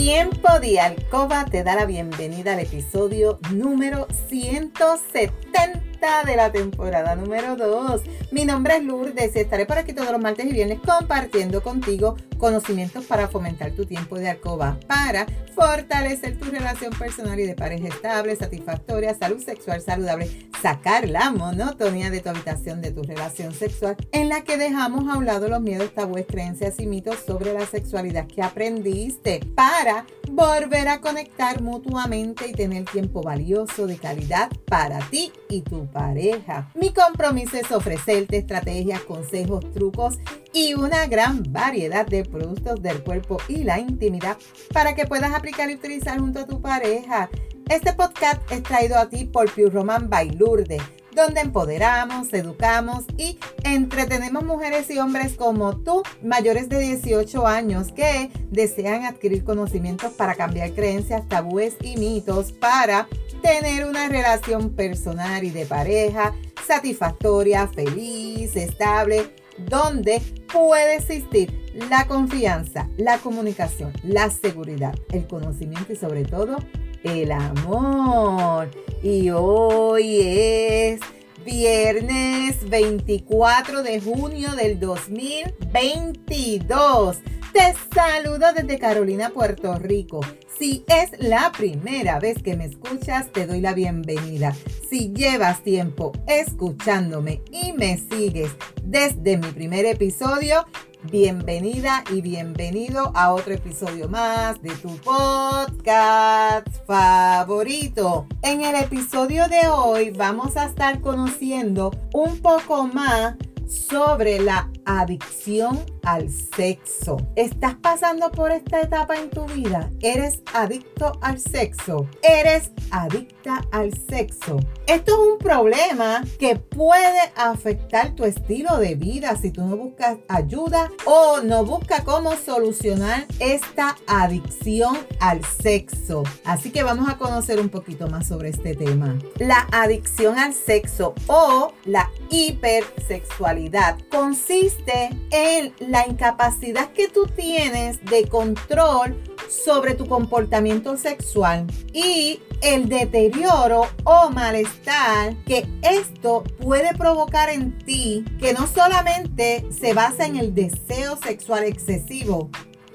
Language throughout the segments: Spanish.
Tiempo de Alcoba te da la bienvenida al episodio número 170 de la temporada número 2. Mi nombre es Lourdes y estaré por aquí todos los martes y viernes compartiendo contigo conocimientos para fomentar tu tiempo de alcoba, para fortalecer tu relación personal y de pareja estable, satisfactoria, salud sexual saludable, sacar la monotonía de tu habitación de tu relación sexual, en la que dejamos a un lado los miedos, tabúes, creencias y mitos sobre la sexualidad que aprendiste, para volver a conectar mutuamente y tener tiempo valioso de calidad para ti y tu pareja. Mi compromiso es ofrecerte estrategias, consejos, trucos y una gran variedad de productos del cuerpo y la intimidad para que puedas aplicar y utilizar junto a tu pareja. Este podcast es traído a ti por Pure Roman by Lourdes donde empoderamos, educamos y entretenemos mujeres y hombres como tú, mayores de 18 años, que desean adquirir conocimientos para cambiar creencias, tabúes y mitos para tener una relación personal y de pareja satisfactoria, feliz, estable, donde puede existir la confianza, la comunicación, la seguridad, el conocimiento y sobre todo el amor. Y hoy es viernes 24 de junio del 2022. Te saludo desde Carolina, Puerto Rico. Si es la primera vez que me escuchas, te doy la bienvenida. Si llevas tiempo escuchándome y me sigues desde mi primer episodio, bienvenida y bienvenido a otro episodio más de tu podcast favorito. En el episodio de hoy vamos a estar conociendo un poco más sobre la adicción al sexo. ¿Estás pasando por esta etapa en tu vida? ¿Eres adicto al sexo? ¿Eres adicta al sexo? Esto es un problema que puede afectar tu estilo de vida si tú no buscas ayuda o no buscas cómo solucionar esta adicción al sexo. Así que vamos a conocer un poquito más sobre este tema. La adicción al sexo o la hipersexualidad consiste en la incapacidad que tú tienes de control sobre tu comportamiento sexual y el deterioro o malestar que esto puede provocar en ti, que no solamente se basa en el deseo sexual excesivo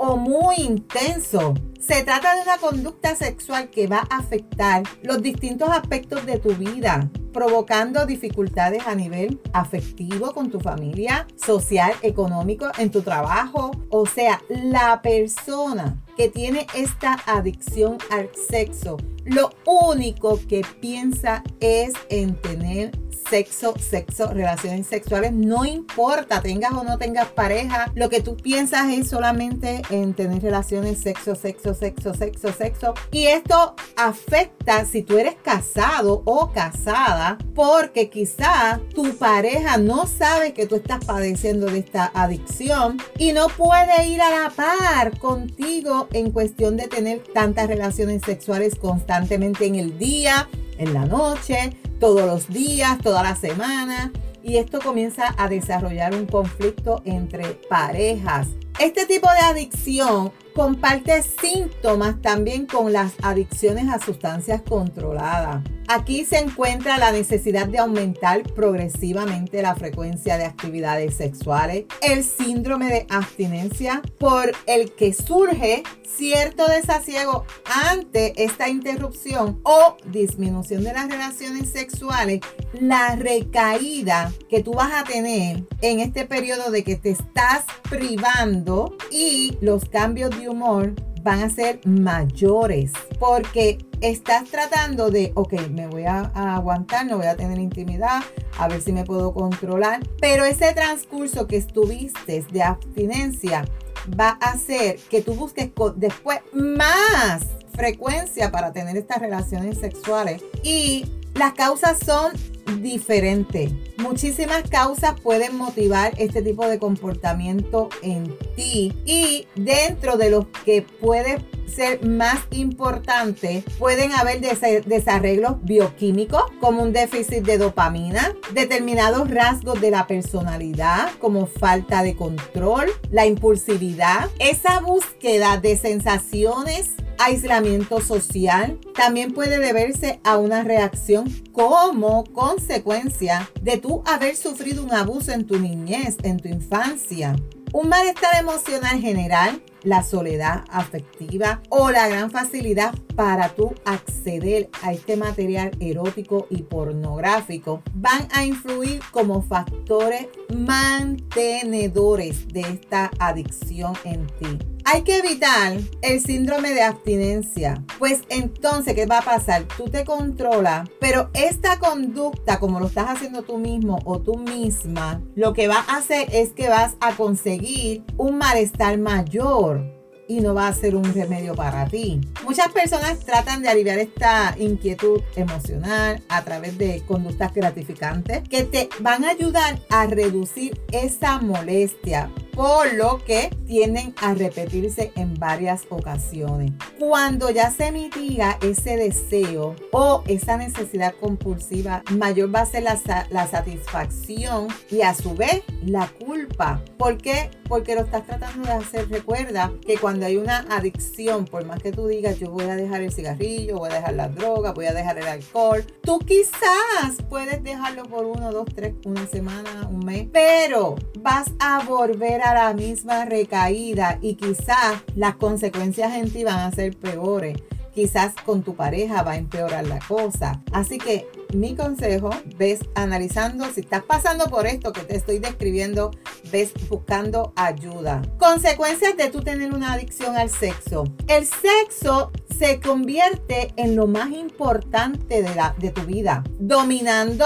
o muy intenso, se trata de una conducta sexual que va a afectar los distintos aspectos de tu vida, provocando dificultades a nivel afectivo con tu familia, social, económico, en tu trabajo. O sea, la persona que tiene esta adicción al sexo, lo único que piensa es en tener sexo, sexo, relaciones sexuales, no importa, tengas o no tengas pareja, lo que tú piensas es solamente en tener relaciones sexo, sexo, sexo, sexo, sexo. Y esto afecta si tú eres casado o casada, porque quizá tu pareja no sabe que tú estás padeciendo de esta adicción y no puede ir a la par contigo en cuestión de tener tantas relaciones sexuales constantemente en el día, en la noche, todos los días, toda la semana. Y esto comienza a desarrollar un conflicto entre parejas. Este tipo de adicción comparte síntomas también con las adicciones a sustancias controladas. Aquí se encuentra la necesidad de aumentar progresivamente la frecuencia de actividades sexuales, el síndrome de abstinencia por el que surge cierto desasiego ante esta interrupción o disminución de las relaciones sexuales, la recaída que tú vas a tener en este periodo de que te estás privando y los cambios de humor van a ser mayores porque estás tratando de, ok, me voy a, aguantar, no voy a tener intimidad, a ver si me puedo controlar, pero ese transcurso que estuviste de abstinencia va a hacer que tú busques después más frecuencia para tener estas relaciones sexuales y las causas son diferentes. Muchísimas causas pueden motivar este tipo de comportamiento en ti y dentro de los que puedes ser más importante, pueden haber desarreglos bioquímicos como un déficit de dopamina, determinados rasgos de la personalidad como falta de control, la impulsividad, esa búsqueda de sensaciones aislamiento social también puede deberse a una reacción como consecuencia de tú haber sufrido un abuso en tu niñez, en tu infancia. Un malestar emocional general, la soledad afectiva o la gran facilidad para tú acceder a este material erótico y pornográfico van a influir como factores mantenedores de esta adicción en ti. Hay que evitar el síndrome de abstinencia, pues entonces, ¿qué va a pasar? Tú te controlas, pero esta conducta, como lo estás haciendo tú mismo o tú misma, lo que va a hacer es que vas a conseguir un malestar mayor y no va a ser un remedio para ti. Muchas personas tratan de aliviar esta inquietud emocional a través de conductas gratificantes que te van a ayudar a reducir esa molestia por lo que tienden a repetirse en varias ocasiones. Cuando ya se mitiga ese deseo o esa necesidad compulsiva, mayor va a ser la, la satisfacción y a su vez la culpa. ¿Por qué? Porque lo estás tratando de hacer. Recuerda que cuando hay una adicción, por más que tú digas, yo voy a dejar el cigarrillo, voy a dejar la droga, voy a dejar el alcohol, tú quizás puedes dejarlo por uno, dos, tres, una semana, un mes, pero vas a volver la misma recaída y quizás las consecuencias en ti van a ser peores. Quizás con tu pareja va a empeorar la cosa. Así que mi consejo, ves analizando si estás pasando por esto que te estoy describiendo, ves buscando ayuda. Consecuencias de tú tener una adicción al sexo. El sexo se convierte en lo más importante de, la, de tu vida, dominando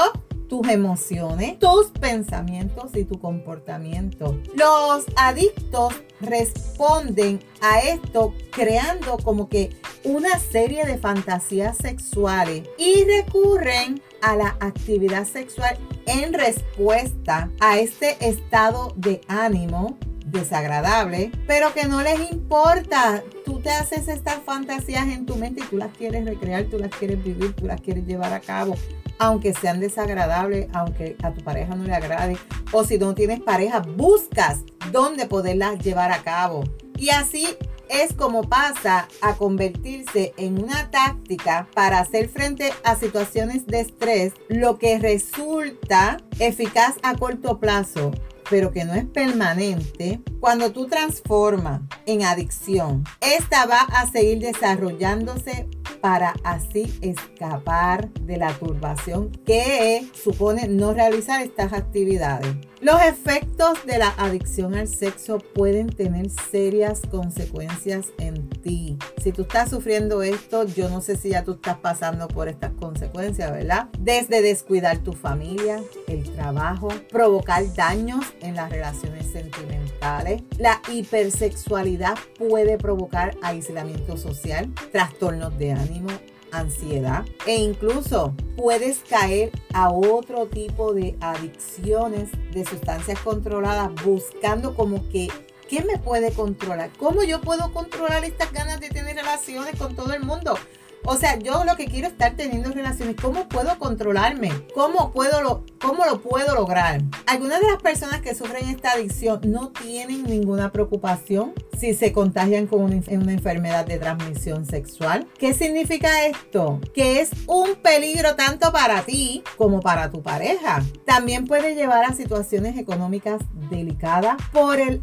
tus emociones, tus pensamientos y tu comportamiento. Los adictos responden a esto creando como que una serie de fantasías sexuales y recurren a la actividad sexual en respuesta a este estado de ánimo desagradable, pero que no les importa. Tú te haces estas fantasías en tu mente y tú las quieres recrear, tú las quieres vivir, tú las quieres llevar a cabo aunque sean desagradables, aunque a tu pareja no le agrade, o si no tienes pareja, buscas dónde poderlas llevar a cabo. Y así es como pasa a convertirse en una táctica para hacer frente a situaciones de estrés, lo que resulta eficaz a corto plazo pero que no es permanente, cuando tú transformas en adicción, esta va a seguir desarrollándose para así escapar de la turbación que supone no realizar estas actividades. Los efectos de la adicción al sexo pueden tener serias consecuencias en ti. Si tú estás sufriendo esto, yo no sé si ya tú estás pasando por estas consecuencias, ¿verdad? Desde descuidar tu familia, el trabajo, provocar daños en las relaciones sentimentales. La hipersexualidad puede provocar aislamiento social, trastornos de ánimo, ansiedad e incluso puedes caer a otro tipo de adicciones de sustancias controladas buscando como que ¿qué me puede controlar? ¿Cómo yo puedo controlar estas ganas de tener relaciones con todo el mundo? O sea, yo lo que quiero es estar teniendo relaciones. ¿Cómo puedo controlarme? ¿Cómo, puedo lo, ¿Cómo lo puedo lograr? Algunas de las personas que sufren esta adicción no tienen ninguna preocupación si se contagian con una, enfermedad de transmisión sexual. ¿Qué significa esto? Que es un peligro tanto para ti como para tu pareja. También puede llevar a situaciones económicas delicadas por el,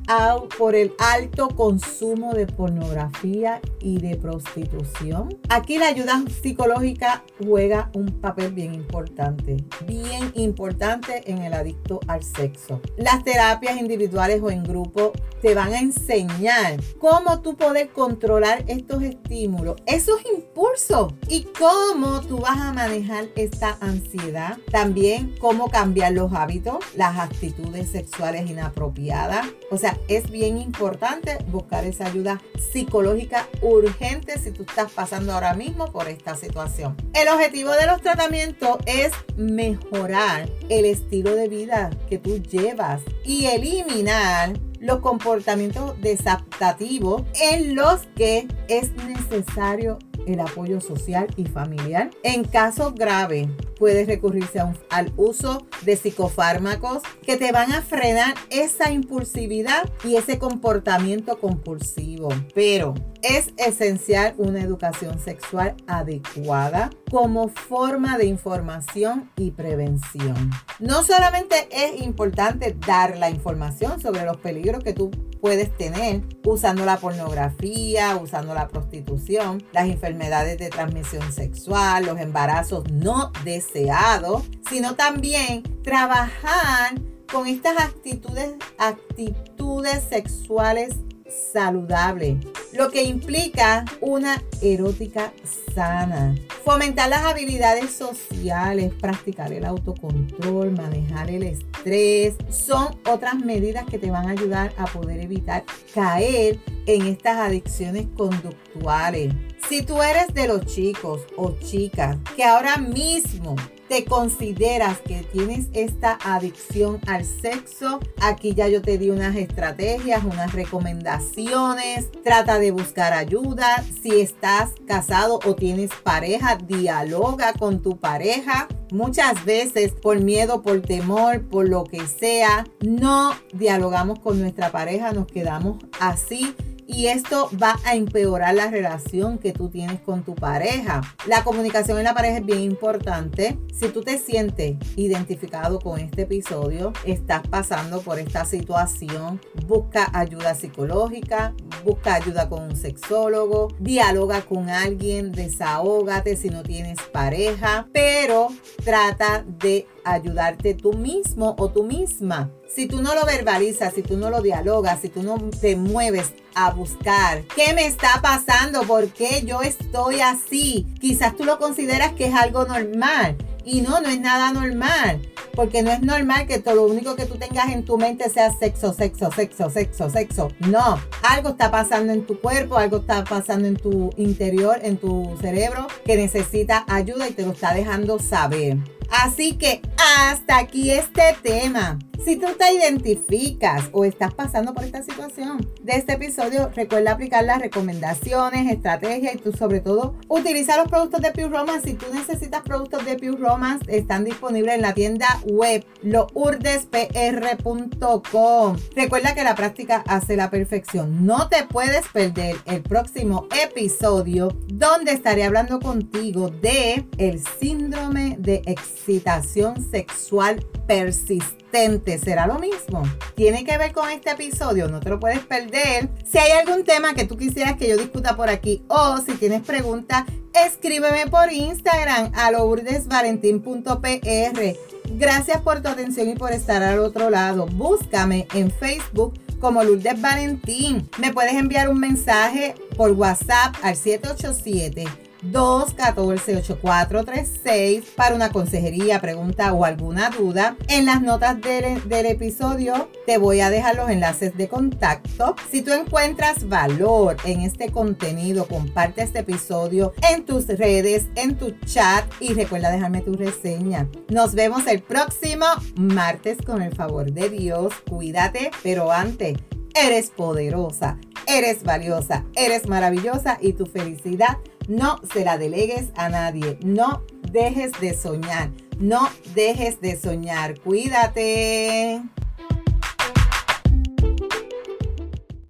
por el alto consumo de pornografía y de prostitución. Aquí la ayuda psicológica juega un papel bien importante, bien importante en el adicto al sexo. Las terapias individuales o en grupo te van a enseñar cómo tú poder controlar estos estímulos, esos impulsos y cómo tú vas a manejar esta ansiedad. También cómo cambiar los hábitos, las actitudes sexuales inapropiadas. O sea, es bien importante buscar esa ayuda psicológica urgente si tú estás pasando ahora mismo por esta situación. El objetivo de los tratamientos es mejorar el estilo de vida que tú llevas y eliminar los comportamientos desadaptativos en los que es necesario el apoyo social y familiar. En casos graves, puedes recurrirse al uso de psicofármacos que te van a frenar esa impulsividad y ese comportamiento compulsivo. Pero es esencial una educación sexual adecuada como forma de información y prevención. No solamente es importante dar la información sobre los peligros que tú puedes tener usando la pornografía, usando la prostitución, las enfermedades de transmisión sexual, los embarazos no deseados, sino también trabajar con estas actitudes, actitudes sexuales saludable, lo que implica una erótica sana. Fomentar las habilidades sociales, practicar el autocontrol, manejar el estrés, son otras medidas que te van a ayudar a poder evitar caer en estas adicciones conductuales. Si tú eres de los chicos o chicas que ahora mismo te consideras que tienes esta adicción al sexo, aquí ya yo te di unas estrategias, unas recomendaciones. Trata de buscar ayuda. Si estás casado o tienes pareja, dialoga con tu pareja. Muchas veces por miedo, por temor, por lo que sea, no dialogamos con nuestra pareja, nos quedamos así y esto va a empeorar la relación que tú tienes con tu pareja. La comunicación en la pareja es bien importante. Si tú te sientes identificado con este episodio, estás pasando por esta situación, busca ayuda psicológica, busca ayuda con un sexólogo, dialoga con alguien, desahógate si no tienes pareja, pero trata de ayudarte tú mismo o tú misma. Si tú no lo verbalizas, si tú no lo dialogas, si tú no te mueves a buscar qué me está pasando, por qué yo estoy así, quizás tú lo consideras que es algo normal y no, no es nada normal. Porque no es normal que todo lo único que tú tengas en tu mente sea sexo, sexo, sexo, sexo, sexo. No, algo está pasando en tu cuerpo, algo está pasando en tu interior, en tu cerebro, que necesita ayuda y te lo está dejando saber. Así que hasta aquí este tema. Si tú te identificas o estás pasando por esta situación de este episodio, recuerda aplicar las recomendaciones, estrategias y tú sobre todo utiliza los productos de Pure Romance. Si tú necesitas productos de Pure Romance, están disponibles en la tienda web lourdespr.com. Recuerda que la práctica hace la perfección. No te puedes perder el próximo episodio donde estaré hablando contigo de el síndrome de excitación sexual persistente. ¿Será lo mismo? Tiene que ver con este episodio, no te lo puedes perder. Si hay algún tema que tú quisieras que yo discuta por aquí o si tienes preguntas, escríbeme por Instagram a lourdesvalentín.pr. Gracias por tu atención y por estar al otro lado. Búscame en Facebook como Lourdes Valentín. Me puedes enviar un mensaje por WhatsApp al 787 214-8436 para una consejería, pregunta o alguna duda. En las notas del, del, episodio te voy a dejar los enlaces de contacto. Si tú encuentras valor en este contenido, comparte este episodio en tus redes, en tu chat y recuerda dejarme tu reseña. Nos vemos el próximo martes con el favor de Dios. Cuídate, pero antes, eres poderosa, eres valiosa, eres maravillosa y tu felicidad no se la delegues a nadie. No dejes de soñar. No dejes de soñar. Cuídate.